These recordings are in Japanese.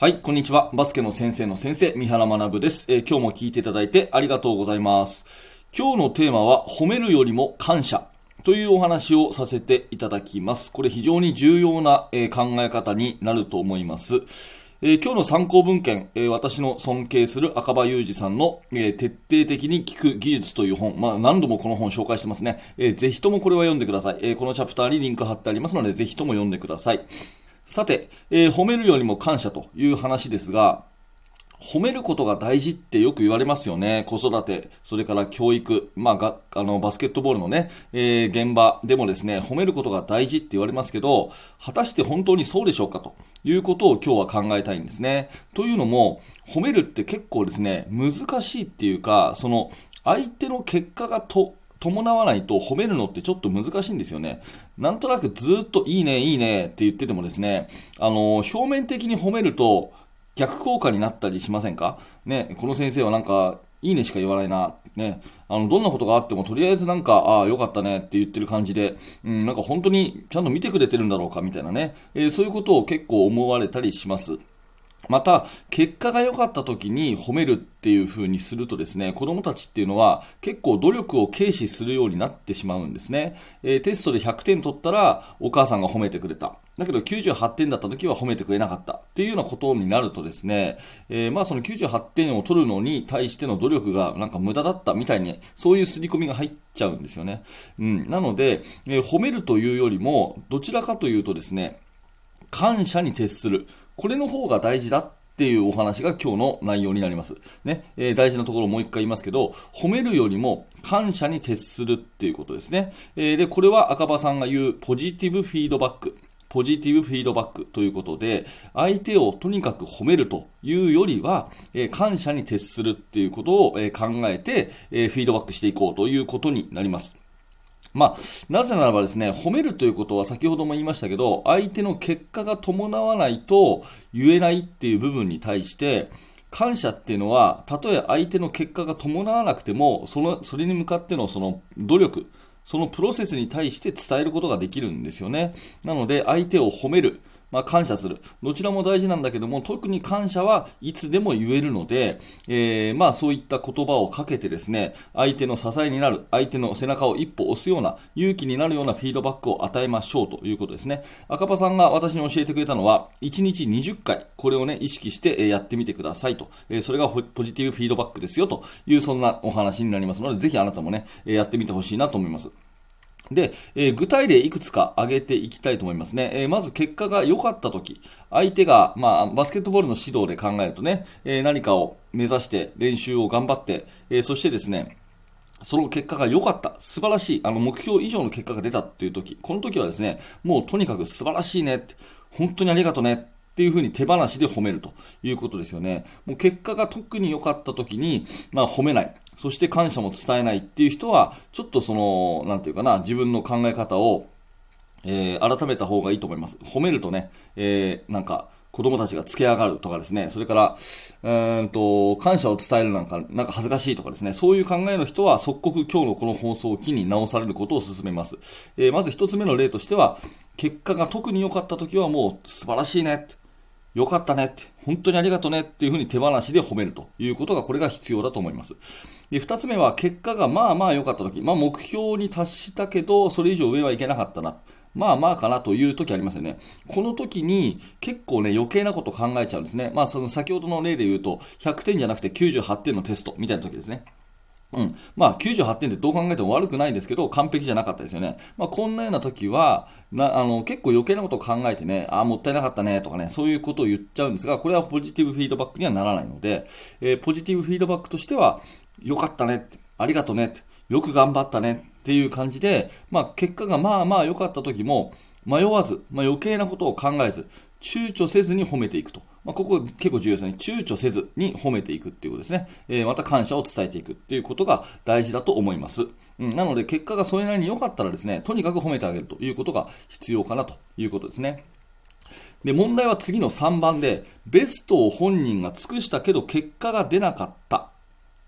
はい、こんにちは。バスケの先生の先生、三原学です、えー、今日も聞いていただいてありがとうございます。今日のテーマは、褒めるよりも感謝というお話をさせていただきます。これ非常に重要な、えー、考え方になると思います。えー、今日の参考文献、えー、私の尊敬する赤羽裕二さんの、えー、徹底的に聞く技術という本、まあ、何度もこの本紹介してますね。えー、ぜひともこれは読んでください、えこのチャプターにリンク貼ってありますので、ぜひとも読んでください。さて、えー、褒めるよりも感謝という話ですが、褒めることが大事ってよく言われますよね。子育て、それから教育、まあ、が、あの、バスケットボールのね、えー、現場でもですね、褒めることが大事って言われますけど、果たして本当にそうでしょうかということを今日は考えたいんですね。というのも、褒めるって結構ですね、難しいっていうか、その、相手の結果がと、伴わないと褒めるのってちょっと難しいんですよね。なんとなくずっといいね、いいねって言っててもですね、あの、表面的に褒めると逆効果になったりしませんか？ね、この先生はなんか、いいねしか言わないな。ね。あの、どんなことがあっても、とりあえずなんか、ああ、よかったねって言ってる感じで、うん、なんか本当にちゃんと見てくれてるんだろうかみたいなね。えー、そういうことを結構思われたりします。また、結果が良かった時に褒めるっていう風にするとですね、子供たちっていうのは結構努力を軽視するようになってしまうんですね。えー、テストで100点取ったらお母さんが褒めてくれた。だけど98点だった時は褒めてくれなかったっていうようなことになるとですね、えー、まあその98点を取るのに対しての努力がなんか無駄だったみたいに、そういう刷り込みが入っちゃうんですよね。うん。なので、えー、褒めるというよりも、どちらかというとですね、感謝に徹する。これの方が大事だっていうお話が今日の内容になります。ね、えー、大事なところをもう一回言いますけど、褒めるよりも感謝に徹するっていうことですね。えー、で、これは赤羽さんが言うポジティブフィードバック。ポジティブフィードバックということで、相手をとにかく褒めるというよりは、えー、感謝に徹するっていうことを、え、考えて、え、フィードバックしていこうということになります。まあ、なぜならばですね、褒めるということは先ほども言いましたけど、相手の結果が伴わないと言えないっていう部分に対して、感謝っていうのは、たとえ相手の結果が伴わなくても、その、それに向かってのその努力、そのプロセスに対して伝えることができるんですよね。なので、相手を褒める。まあ、感謝する。どちらも大事なんだけども、特に感謝はいつでも言えるので、えー、まあ、そういった言葉をかけてですね、相手の支えになる、相手の背中を一歩押すような、勇気になるようなフィードバックを与えましょうということですね。赤羽さんが私に教えてくれたのは、1日20回、これをね、意識してやってみてくださいと。えそれがポジティブフィードバックですよという、そんなお話になりますので、ぜひあなたもね、やってみてほしいなと思います。で、えー、具体例いくつか挙げていきたいと思いますね。えー、まず結果が良かった時、相手が、まあ、バスケットボールの指導で考えるとね、えー、何かを目指して練習を頑張って、えそしてですね、その結果が良かった、素晴らしい、あの目標以上の結果が出たっていう時、この時はですね、もうとにかく素晴らしいね、本当にありがとね、っていうふうに手放しで褒めるということですよね。もう結果が特に良かった時に、まあ褒めない。そして感謝も伝えないっていう人は、ちょっとその、なんていうかな、自分の考え方を、えー、改めた方がいいと思います。褒めるとね、えー、なんか、子供たちが付け上がるとかですね、それから、うんと、感謝を伝えるなんか、なんか恥ずかしいとかですね、そういう考えの人は即刻今日のこの放送を機に直されることを進めます。えー、まず一つ目の例としては、結果が特に良かった時はもう素晴らしいね。よかったねって、本当にありがとねっていうふうに手放しで褒めるということが、これが必要だと思います。で、二つ目は、結果がまあまあ良かった時、まあ目標に達したけど、それ以上上はいけなかったな。まあまあかなという時ありますよね。この時に結構ね余計なこと考えちゃうんですね。まあその先ほどの例で言うと100点じゃなくて98点のテストみたいな時ですね。うん。まあ、98点ってどう考えても悪くないんですけど、完璧じゃなかったですよね。まあ、こんなような時は、な、あの、結構余計なことを考えてね、ああ、もったいなかったね、とかね、そういうことを言っちゃうんですが、これはポジティブフィードバックにはならないので、えー、ポジティブフィードバックとしては、よかったね、ありがとうね、よく頑張ったね、っていう感じで、まあ、結果がまあまあ良かった時も、迷わず、まあ、余計なことを考えず、躊躇せずに褒めていくと。まあ、ここ結構重要ですね。躊躇せずに褒めていくっていうことですね。えー、また感謝を伝えていくっていうことが大事だと思います。うん、なので、結果がそれなりに良かったらですね、とにかく褒めてあげるということが必要かなということですね。で、問題は次の3番で、ベストを本人が尽くしたけど結果が出なかった。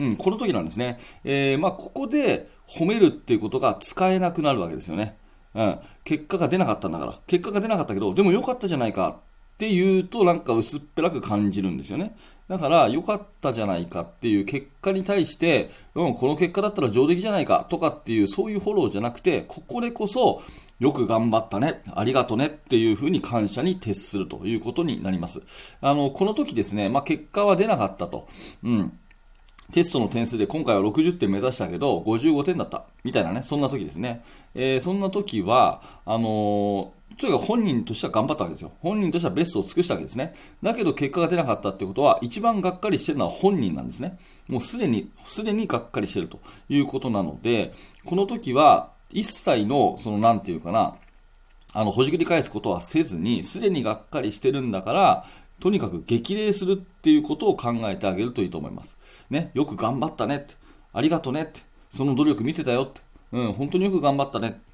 うん、この時なんですね。えー、まあ、ここで褒めるっていうことが使えなくなるわけですよね。うん、結果が出なかったんだから。結果が出なかったけど、でも良かったじゃないかっていうとなんか薄っぺらく感じるんですよね。だから良かったじゃないかっていう結果に対して、うん、この結果だったら上出来じゃないかとかっていうそういうフォローじゃなくて、ここでこそよく頑張ったね、ありがとねっていうふうに感謝に徹するということになります。あの、この時ですね、まあ、結果は出なかったと。うん。テストの点数で今回は60点目指したけど、55点だった。みたいなね、そんな時ですね。えー、そんな時は、あのー、とにか本人としては頑張ったわけですよ。本人としてはベストを尽くしたわけですね。だけど結果が出なかったってことは、一番がっかりしてるのは本人なんですね。もうすでに、すでにがっかりしてるということなので、この時は、一切の、その、なんていうかな、あの、ほじくり返すことはせずに、すでにがっかりしてるんだから、とにかく激励するっていうことを考えてあげるといいと思います。ね、よく頑張ったねって、ありがとねって、その努力見てたよって、うん、本当によく頑張ったねって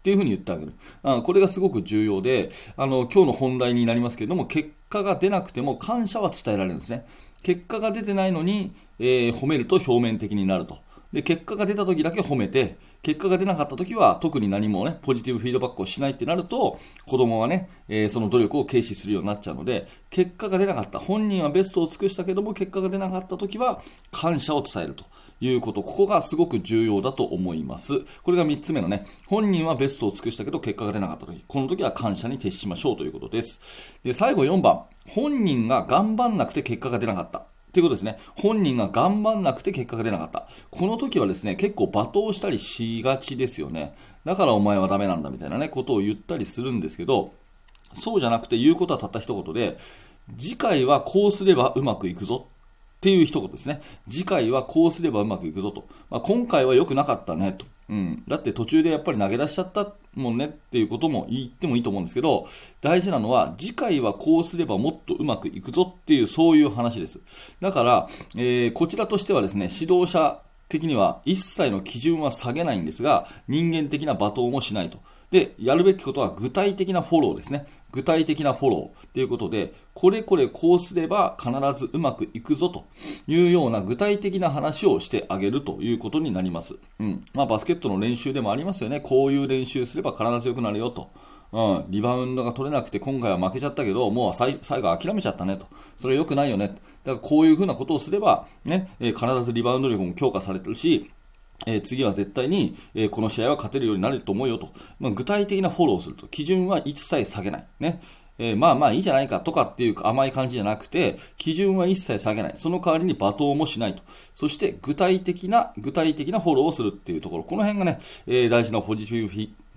っていうふうに言ってあげる。あこれがすごく重要で、あの、今日の本題になりますけれども、結果が出なくても感謝は伝えられるんですね。結果が出てないのに、えー、褒めると表面的になると。で、結果が出た時だけ褒めて、結果が出なかった時は特に何もね、ポジティブフィードバックをしないってなると、子供はね、えー、その努力を軽視するようになっちゃうので、結果が出なかった。本人はベストを尽くしたけども、結果が出なかった時は、感謝を伝えると。いうこと、ここがすごく重要だと思います。これが3つ目のね、本人はベストを尽くしたけど結果が出なかった時、この時は感謝に徹しましょうということです。で、最後4番、本人が頑張んなくて結果が出なかった。ということですね。本人が頑張んなくて結果が出なかった。この時はですね、結構罵倒したりしがちですよね。だからお前はダメなんだみたいなね、ことを言ったりするんですけど、そうじゃなくて言うことはたった一言で、次回はこうすればうまくいくぞっていう一言ですね。次回はこうすればうまくいくぞと。まあ、今回は良くなかったねと。うん。だって途中でやっぱり投げ出しちゃったもんねっていうことも言ってもいいと思うんですけど、大事なのは次回はこうすればもっとうまくいくぞっていうそういう話です。だから、えー、こちらとしてはですね、指導者的には一切の基準は下げないんですが、人間的な罵倒もしないと。で、やるべきことは具体的なフォローですね。具体的なフォローということで、これこれこうすれば必ずうまくいくぞというような具体的な話をしてあげるということになります。うん。まあバスケットの練習でもありますよね。こういう練習すれば必ず良くなるよと。うん、リバウンドが取れなくて今回は負けちゃったけど、もう最後諦めちゃったねと。それ良くないよね。だからこういうふうなことをすれば、ね、え、必ずリバウンド力も強化されてるし、え、次は絶対に、え、この試合は勝てるようになると思うよと。まあ、具体的なフォローをすると。基準は一切下げない。ね。えー、まあまあいいじゃないかとかっていう甘い感じじゃなくて、基準は一切下げない。その代わりに罵倒もしないと。そして具体的な、具体的なフォローをするっていうところ。この辺がね、えー、大事なポジティブ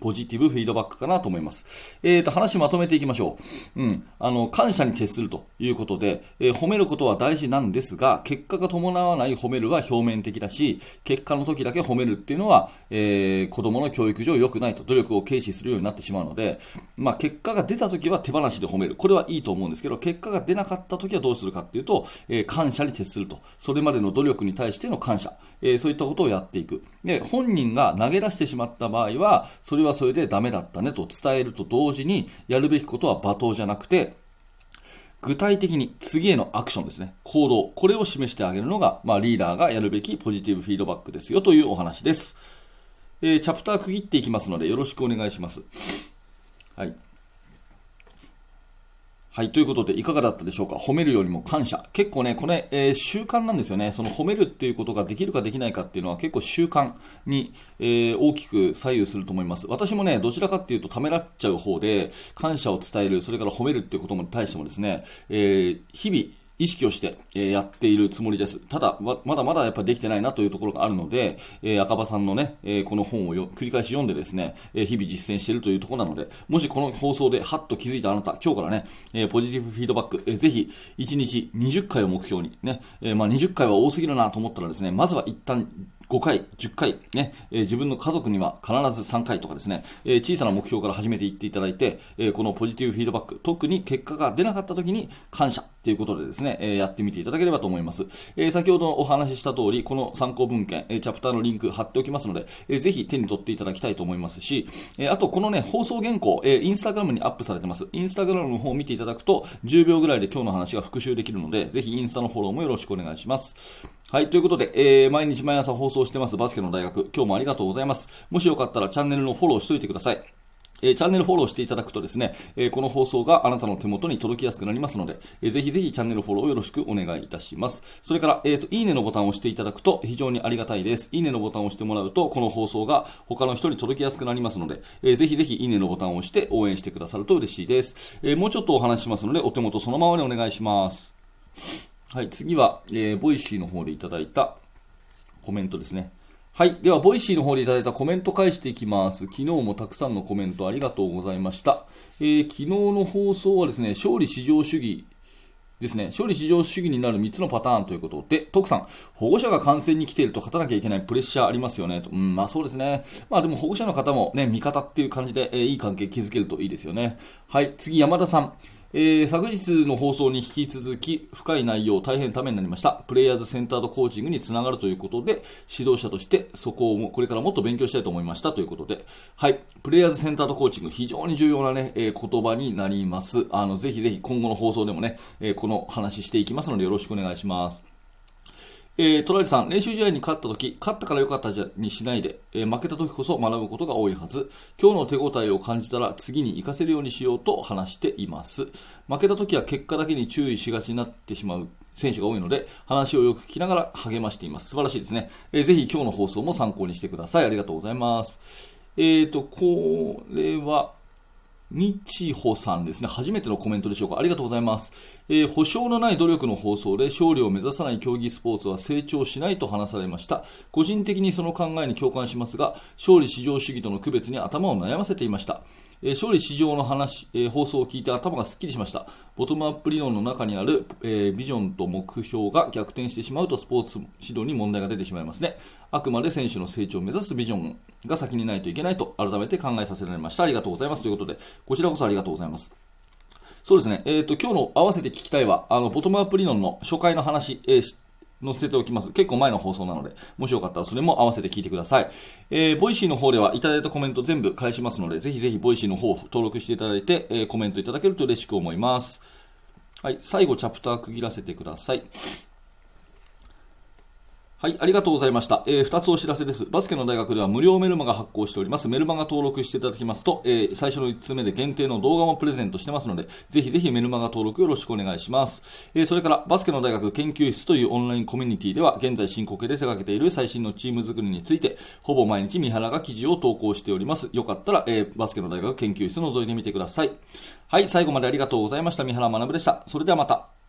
ポジティブフィードバックかなと思います。えーと、話まとめていきましょう。うん。あの、感謝に徹するということで、えー、褒めることは大事なんですが、結果が伴わない褒めるは表面的だし、結果の時だけ褒めるっていうのは、えー、子供の教育上良くないと、努力を軽視するようになってしまうので、まあ、結果が出た時は手放しで褒める。これはいいと思うんですけど、結果が出なかった時はどうするかっていうと、えー、感謝に徹すると。それまでの努力に対しての感謝。えー、そういったことをやっていく。で、本人が投げ出してしまった場合は、それはそれでダメだったねと伝えると同時に、やるべきことは罵倒じゃなくて、具体的に次へのアクションですね。行動。これを示してあげるのが、まあ、リーダーがやるべきポジティブフィードバックですよというお話です。えー、チャプター区切っていきますので、よろしくお願いします。はい。はい。ということで、いかがだったでしょうか？褒めるよりも感謝。結構ね、これ、えー、習慣なんですよね。その褒めるっていうことができるかできないかっていうのは結構習慣に、えー、大きく左右すると思います。私もね、どちらかっていうとためらっちゃう方で、感謝を伝える、それから褒めるっていうことに対してもですね、えー、日々、意識をして、えやっているつもりです。ただ、まだまだやっぱできてないなというところがあるので、え赤羽さんのね、えこの本を繰り返し読んでですね、え日々実践しているというところなので、もしこの放送でハッと気づいたあなた、今日からね、えポジティブフィードバック、えぜひ1日20回を目標にね、えまあ、20回は多すぎるなと思ったらですね、まずは一旦5回、10回、ね、えー、自分の家族には必ず3回とかですね、えー、小さな目標から始めていっていただいて、えー、このポジティブフィードバック、特に結果が出なかった時に感謝ということでですね、えやってみていただければと思います。え先ほどお話しした通り、この参考文献、えチャプターのリンク貼っておきますので、えー、ぜひ手に取っていただきたいと思いますし、えあとこのね、放送原稿、えインスタグラムにアップされてます。インスタグラムの方を見ていただくと、10秒ぐらいで今日の話が復習できるので、ぜひインスタのフォローもよろしくお願いします。はい、ということで、えー、毎日毎朝放送してますバスケの大学、今日もありがとうございます。もしよかったらチャンネルのフォローしといてください。え、チャンネルフォローしていただくとですね、え、この放送があなたの手元に届きやすくなりますので、えー、ぜひぜひチャンネルフォローよろしくお願いいたします。それから、えっ、と、いいねのボタンを押していただくと非常にありがたいです。いいねのボタンを押してもらうと、この放送が他の人に届きやすくなりますので、えぜひぜひいいねのボタンを押して応援してくださると嬉しいです。えもうちょっとお話しますので、お手元そのままにお願いします。はい、次は、えー、ボイシーの方でいただいたコメントですね。はい。では、ボイシーの方でいただいたコメント返していきます。昨日もたくさんのコメントありがとうございました。えー、昨日の放送はですね、勝利至上主義ですね、勝利至上主義になる3つのパターンということで、徳さん、保護者が観戦に来ていると勝たなきゃいけないプレッシャーありますよねと。うん、まあそうですね。まあでも保護者の方もね、味方っていう感じで、えー、いい関係築けるといいですよね。はい、次、山田さん。えー、昨日の放送に引き続き深い内容大変ためになりました。プレイヤーズセンタードコーチングにつながるということで指導者としてそこをこれからもっと勉強したいと思いました。ということで。はい。プレイヤーズセンタードコーチング非常に重要なね、えー、言葉になります。あのぜひぜひ今後の放送でもね、えー、この話していきますのでよろしくお願いします。えー、トライさん、練習試合に勝った時、勝ったから良かったじゃにしないで、えー、負けた時こそ学ぶことが多いはず。今日の手応えを感じたら次に活かせるようにしようと話しています。負けた時は結果だけに注意しがちになってしまう選手が多いので、話をよく聞きながら励ましています。素晴らしいですね。えー、ぜひ今日の放送も参考にしてください。ありがとうございます。えっ、ー、と、これは、みちほさんですね。初めてのコメントでしょうか。ありがとうございます。えー、保証のない努力の放送で勝利を目指さない競技スポーツは成長しないと話されました。個人的にその考えに共感しますが、勝利至上主義との区別に頭を悩ませていました。えー、勝利至上の話、えー、放送を聞いて頭がすっきりしました。ボトムアップ理論の中にある、えビジョンと目標が逆転してしまうとスポーツ指導に問題が出てしまいますね。あくまで選手の成長を目指すビジョンが先にないといけないと改めて考えさせられました。ありがとうございます。ということで、こちらこそありがとうございます。そうですね。えっ、と、今日の合わせて聞きたいは、あの、ボトムアップ理論の初回の話、えー、載せておきます。結構前の放送なので、もしよかったらそれも合わせて聞いてください。えー、ボイシーの方ではいただいたコメント全部返しますので、ぜひぜひボイシーの方を登録していただいて、えー、コメントいただけると嬉しく思います。はい、最後チャプター区切らせてください。はい、ありがとうございました。えー、2つお知らせです。バスケの大学では無料メルマガ発行しております。メルマガ登録していただきますと、えー、最初の1つ目で限定の動画もプレゼントしてますので、ぜひぜひメルマガ登録よろしくお願いします。えー、それから、バスケの大学研究室というオンラインコミュニティでは、現在進行形で手掛けている最新のチーム作りについて、ほぼ毎日三原が記事を投稿しております。よかったら、えー、バスケの大学研究室覗いてみてください。はい、最後までありがとうございました。三原学でした。それではまた。